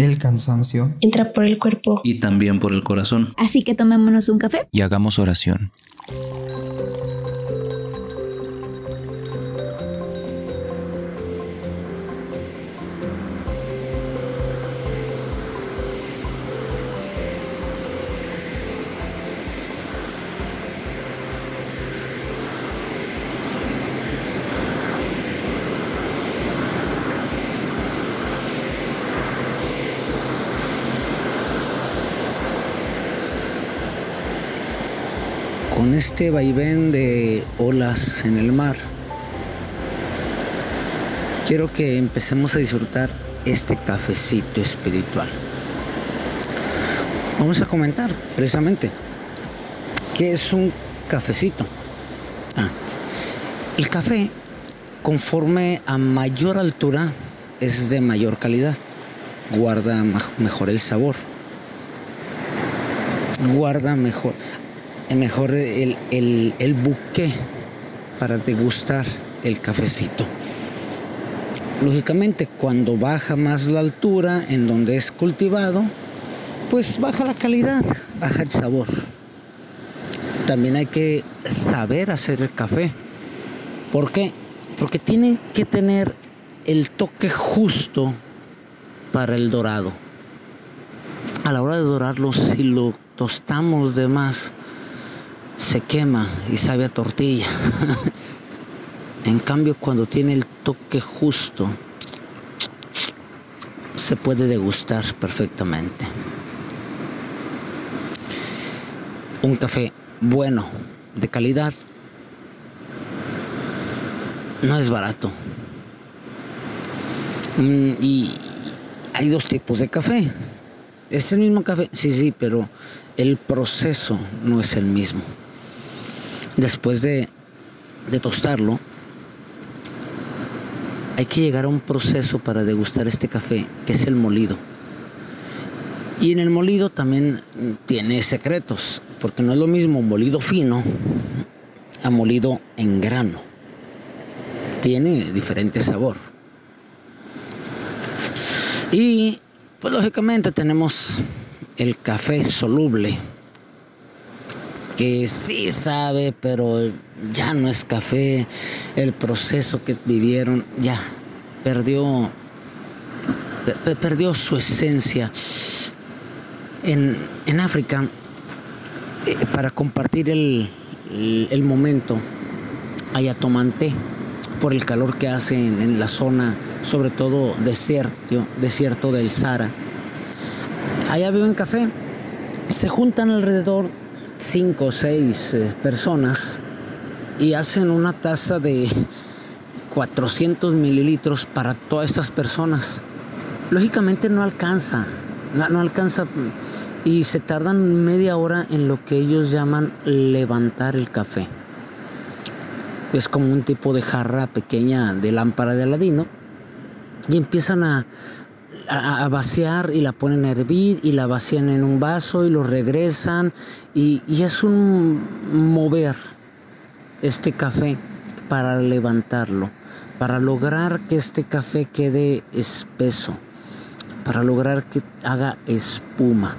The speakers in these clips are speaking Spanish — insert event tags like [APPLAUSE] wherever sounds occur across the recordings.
El cansancio entra por el cuerpo y también por el corazón. Así que tomémonos un café y hagamos oración. Con este vaivén de olas en el mar, quiero que empecemos a disfrutar este cafecito espiritual. Vamos a comentar precisamente qué es un cafecito. Ah, el café, conforme a mayor altura, es de mayor calidad, guarda mejor el sabor, guarda mejor mejor el, el, buque para degustar el cafecito. Lógicamente, cuando baja más la altura en donde es cultivado, pues baja la calidad, baja el sabor. También hay que saber hacer el café. ¿Por qué? Porque tiene que tener el toque justo para el dorado. A la hora de dorarlo, si lo tostamos de más, se quema y sabe a tortilla. en cambio, cuando tiene el toque justo, se puede degustar perfectamente. Un café bueno, de calidad, no es barato. Mm, y hay dos tipos de café. Es el mismo café, sí, sí, pero el proceso no es el mismo después de, tostarlo, hay que llegar a un proceso para degustar este café, que es el molido. Y en el molido también tiene secretos, porque no es lo mismo molido fino a molido en grano. Tiene diferente sabor. Y pues lógicamente tenemos el café soluble, que sí sabe, pero ya no es café. El proceso que vivieron ya perdió, perdió su esencia. En, África, eh, para compartir el, el, momento, hay tomante por el calor que hace en, en la zona, sobre todo desierto, desierto del Sahara. Allá viven café. Se juntan alrededor cinco o seis eh, personas y hacen una taza de [LAUGHS] 400 mililitros para todas estas personas. Lógicamente no alcanza, no, alcanza y se tardan media hora en lo que ellos llaman levantar el café. Es como un tipo de jarra pequeña de lámpara de Aladino y empiezan a, a, vaciar y la ponen a hervir y la vacían en un vaso y lo regresan y, es un mover este café para levantarlo, para lograr que este café quede espeso, para lograr que haga espuma,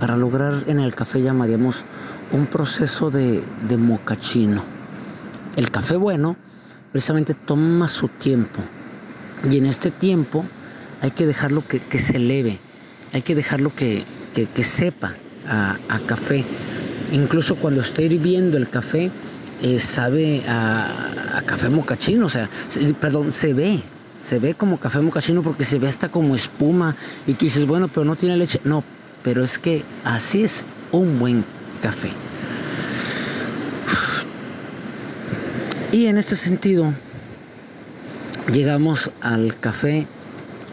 para lograr en el café llamaríamos un proceso de, de mocachino. El café bueno precisamente toma su tiempo y en este tiempo hay que dejarlo que, se eleve, hay que dejarlo que, sepa a, café. Incluso cuando está hirviendo el café, eh, sabe a, café mocachino, o sea, perdón, se ve, se ve como café mocachino porque se ve hasta como espuma y tú dices, bueno, pero no tiene leche. No, pero es que así es un buen café. Y en este sentido, llegamos al café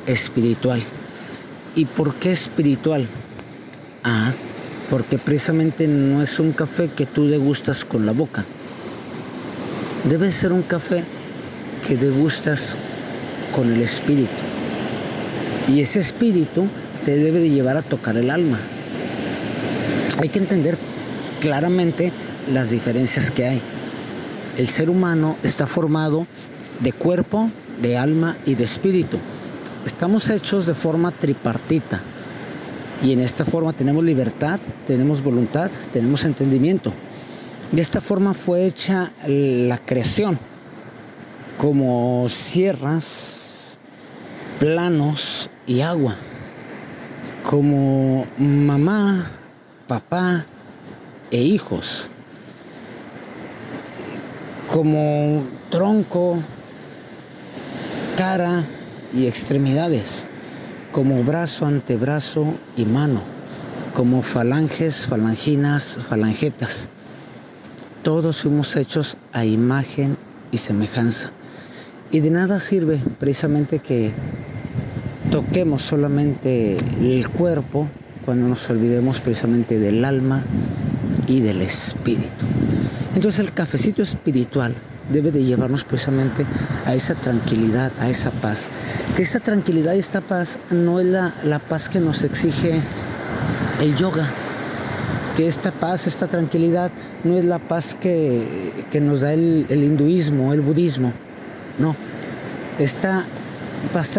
espiritual. ¿Y por qué espiritual? Ah, porque precisamente no es un café que tú degustas con la boca. Debe ser un café que degustas con el espíritu. Y ese espíritu te debe de llevar a tocar el alma. Hay que entender claramente las diferencias que hay. El ser humano está formado de cuerpo, de alma y de espíritu estamos hechos de forma tripartita. Y en esta forma tenemos libertad, tenemos voluntad, tenemos entendimiento. De esta forma fue hecha la creación, como sierras, planos y agua, como mamá, papá e hijos, como tronco, cara y extremidades, como brazo, antebrazo y mano, como falanges, falanginas, falangetas. Todos fuimos hechos a imagen y semejanza. Y de nada sirve precisamente que toquemos solamente el cuerpo cuando nos olvidemos precisamente del alma y del espíritu. Entonces el cafecito espiritual debe de llevarnos precisamente a esa tranquilidad, a esa paz. Que esta tranquilidad y esta paz no es la, la paz que nos exige el yoga, que esta paz, esta tranquilidad no es la paz que, nos da el, hinduismo, el budismo, no. Esta paz,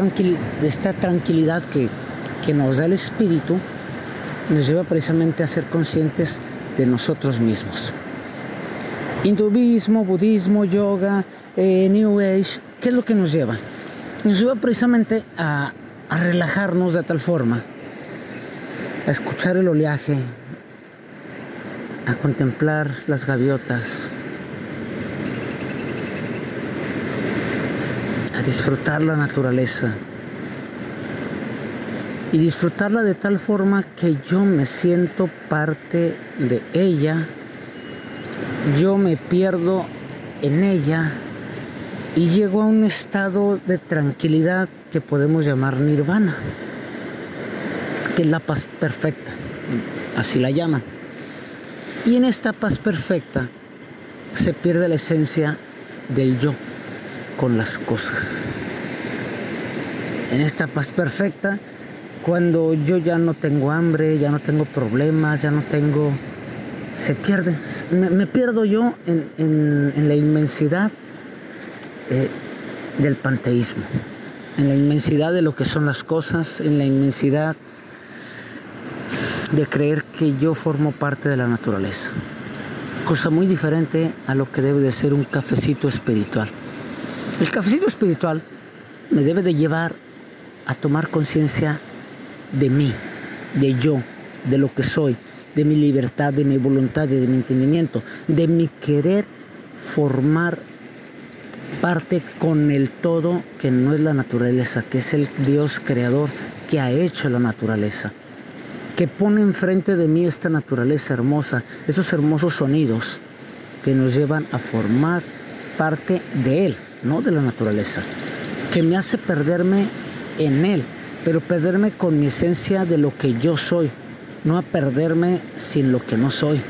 esta tranquilidad que, que nos da el espíritu nos lleva precisamente a ser conscientes de nosotros mismos. Hinduismo, budismo, yoga, eh, New Age, ¿qué es lo que nos lleva? Nos lleva precisamente a, a relajarnos de tal forma, a escuchar el oleaje, a contemplar las gaviotas, a disfrutar la naturaleza y disfrutarla de tal forma que yo me siento parte de ella, yo me pierdo en ella y llego a un estado de tranquilidad que podemos llamar nirvana, que es la paz perfecta, así la llaman. Y en esta paz perfecta se pierde la esencia del yo con las cosas. En esta paz perfecta, cuando yo ya no tengo hambre, ya no tengo problemas, ya no tengo... Se pierde, me, pierdo yo en, la inmensidad eh, del panteísmo, en la inmensidad de lo que son las cosas, en la inmensidad de creer que yo formo parte de la naturaleza. Cosa muy diferente a lo que debe de ser un cafecito espiritual. El cafecito espiritual me debe de llevar a tomar conciencia de mí, de yo, de lo que soy, de mi libertad, de mi voluntad, de mi entendimiento, de mi querer formar parte con el todo que no es la naturaleza, que es el Dios creador que ha hecho la naturaleza que pone enfrente de mí esta naturaleza hermosa, esos hermosos sonidos que nos llevan a formar parte de Él, no de la naturaleza, que me hace perderme en Él, pero perderme con mi esencia de lo que yo soy, no a perderme sin lo que no soy,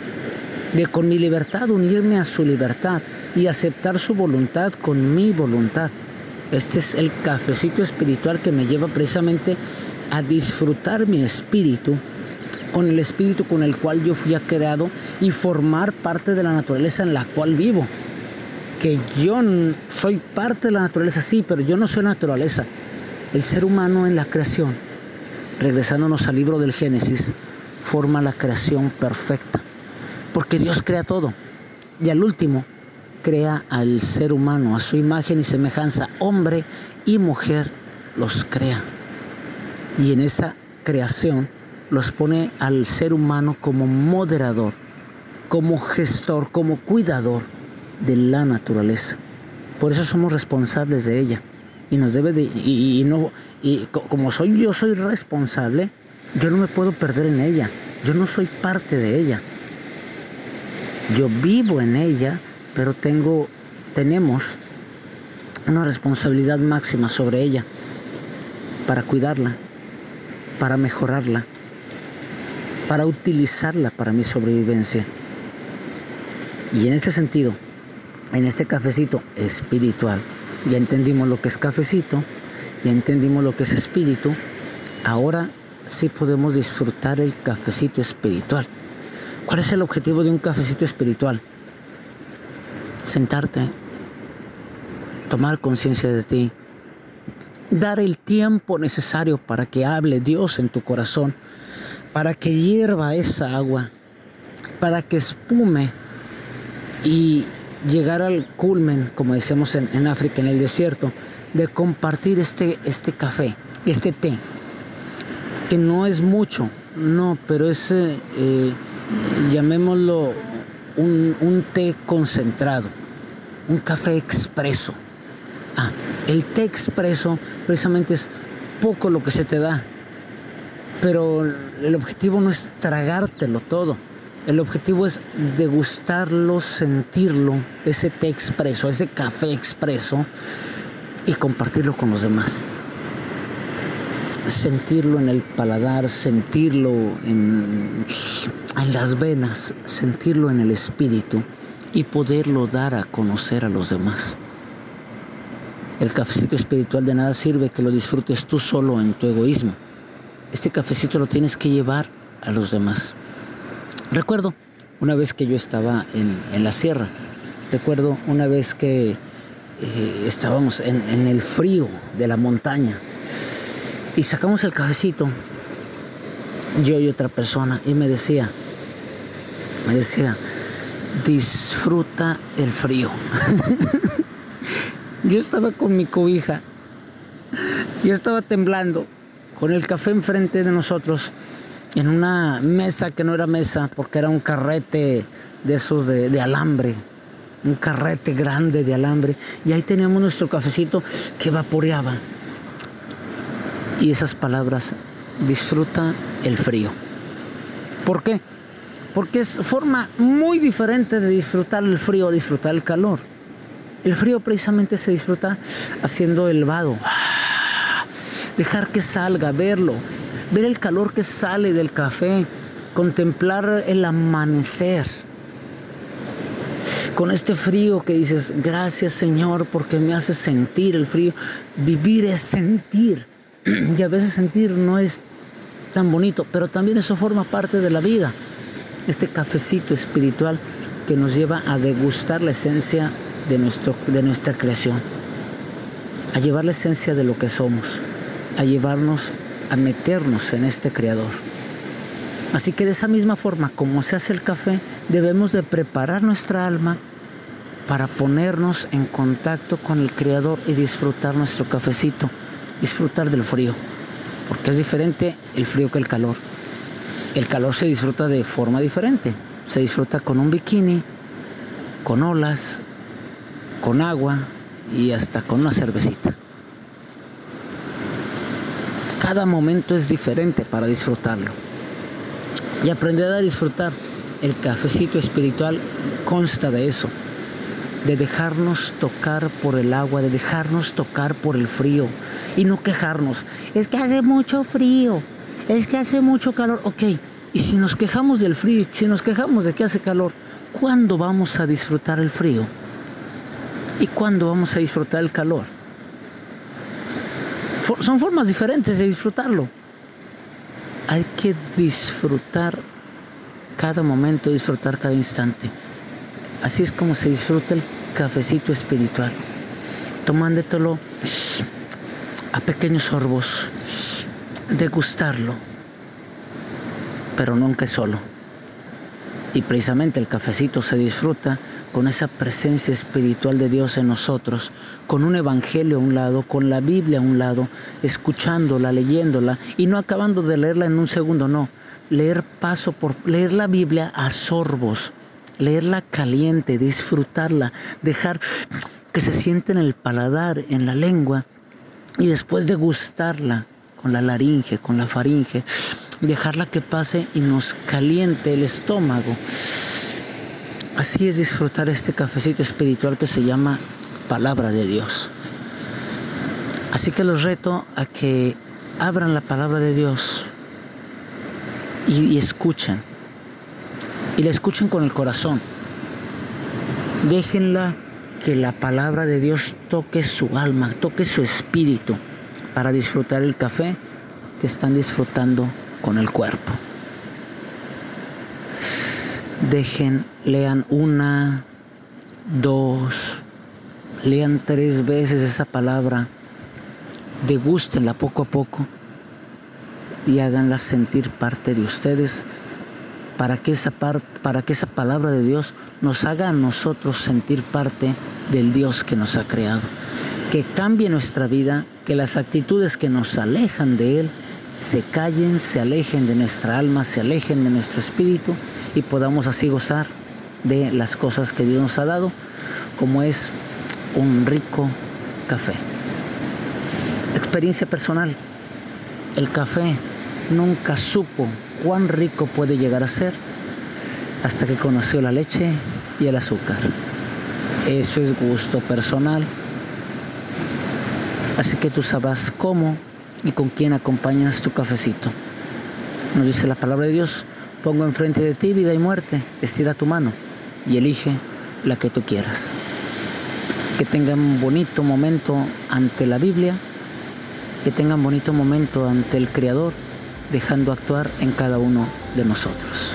de con mi libertad unirme a su libertad y aceptar su voluntad con mi voluntad. Este es el cafecito espiritual que me lleva precisamente a disfrutar mi espíritu con el espíritu con el cual yo fui creado y formar parte de la naturaleza en la cual vivo. Que yo soy parte de la naturaleza, sí, pero yo no soy naturaleza. El ser humano en la creación, regresándonos al libro del Génesis, forma la creación perfecta. Porque Dios crea todo. Y al último, crea al ser humano a su imagen y semejanza, hombre y mujer los crea. Y en esa creación los pone al ser humano como moderador, como gestor, como cuidador de la naturaleza. Por eso somos responsables de ella. Y nos debe de, y, no, y como soy yo soy responsable, yo no me puedo perder en ella. Yo no soy parte de ella. Yo vivo en ella, pero tengo, tenemos una responsabilidad máxima sobre ella para cuidarla, para mejorarla, para utilizarla para mi sobrevivencia. Y en este sentido, en este cafecito espiritual, ya entendimos lo que es cafecito, ya entendimos lo que es espíritu, ahora sí podemos disfrutar el cafecito espiritual. ¿Cuál es el objetivo de un cafecito espiritual? Sentarte, tomar conciencia de ti, dar el tiempo necesario para que hable Dios en tu corazón, para que hierva esa agua, para que espume y llegar al culmen, como decimos en, África, en el desierto, de compartir este, este café, este té, que no es mucho, no, pero es, eh, eh, llamémoslo, un, un té concentrado, un café expreso. Ah, el té expreso precisamente es poco lo que se te da, pero el objetivo no es tragártelo todo. El objetivo es degustarlo, sentirlo, ese té expreso, ese café expreso y compartirlo con los demás. Sentirlo en el paladar, sentirlo en, en las venas, sentirlo en el espíritu y poderlo dar a conocer a los demás. El cafecito espiritual de nada sirve que lo disfrutes tú solo en tu egoísmo. Este cafecito lo tienes que llevar a los demás. Recuerdo una vez que yo estaba en, la sierra, recuerdo una vez que eh, estábamos en, en el frío de la montaña y sacamos el cafecito, yo y otra persona, y me decía, me decía, disfruta el frío. [LAUGHS] yo estaba con mi cobija, yo estaba temblando, con el café enfrente de nosotros en una mesa que no era mesa, porque era un carrete de esos de, alambre, un carrete grande de alambre, y ahí teníamos nuestro cafecito que vaporeaba. Y esas palabras, disfruta el frío. ¿Por qué? Porque es forma muy diferente de disfrutar el frío disfrutar el calor. El frío precisamente se disfruta haciendo el vado, dejar que salga, verlo, ver el calor que sale del café, contemplar el amanecer. Con este frío que dices, gracias Señor porque me hace sentir el frío. Vivir es sentir. Y a veces sentir no es tan bonito, pero también eso forma parte de la vida. Este cafecito espiritual que nos lleva a degustar la esencia de, nuestro, de nuestra creación, a llevar la esencia de lo que somos, a llevarnos a meternos en este creador. Así que de esa misma forma como se hace el café, debemos de preparar nuestra alma para ponernos en contacto con el creador y disfrutar nuestro cafecito, disfrutar del frío, porque es diferente el frío que el calor. El calor se disfruta de forma diferente, se disfruta con un bikini, con olas, con agua y hasta con una cervecita. Cada momento es diferente para disfrutarlo. Y aprender a disfrutar el cafecito espiritual consta de eso, de dejarnos tocar por el agua, de dejarnos tocar por el frío y no quejarnos. Es que hace mucho frío, es que hace mucho calor. Ok, y si nos quejamos del frío, si nos quejamos de que hace calor, ¿cuándo vamos a disfrutar el frío? ¿Y cuándo vamos a disfrutar el calor? son formas diferentes de disfrutarlo. Hay que disfrutar cada momento, disfrutar cada instante. Así es como se disfruta el cafecito espiritual, tomándotelo a pequeños sorbos, degustarlo, pero nunca solo. Y precisamente el cafecito se disfruta con esa presencia espiritual de Dios en nosotros, con un evangelio a un lado, con la Biblia a un lado, escuchándola, leyéndola y no acabando de leerla en un segundo, no, leer paso por leer la Biblia a sorbos, leerla caliente, disfrutarla, dejar que se siente en el paladar, en la lengua y después degustarla con la laringe, con la faringe, dejarla que pase y nos caliente el estómago Así es disfrutar este cafecito espiritual que se llama palabra de Dios. Así que los reto a que abran la palabra de Dios y, escuchen. Y la escuchen con el corazón. Déjenla que la palabra de Dios toque su alma, toque su espíritu para disfrutar el café que están disfrutando con el cuerpo dejen, lean una, dos, lean tres veces esa palabra, degústenla poco a poco y háganla sentir parte de ustedes para que esa para que esa palabra de Dios nos haga a nosotros sentir parte del Dios que nos ha creado. Que cambie nuestra vida, que las actitudes que nos alejan de Él se callen, se alejen de nuestra alma, se alejen de nuestro espíritu y podamos así gozar de las cosas que Dios nos ha dado, como es un rico café. Experiencia personal. El café nunca supo cuán rico puede llegar a ser hasta que conoció la leche y el azúcar. Eso es gusto personal. Así que tú sabrás cómo y con quién acompañas tu cafecito. Nos dice la palabra de Dios, pongo enfrente de ti vida y muerte, estira tu mano y elige la que tú quieras. Que tengan un bonito momento ante la Biblia, que tengan bonito momento ante el Creador, dejando actuar en cada uno de nosotros.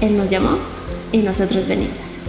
Él nos llamó y nosotros venimos.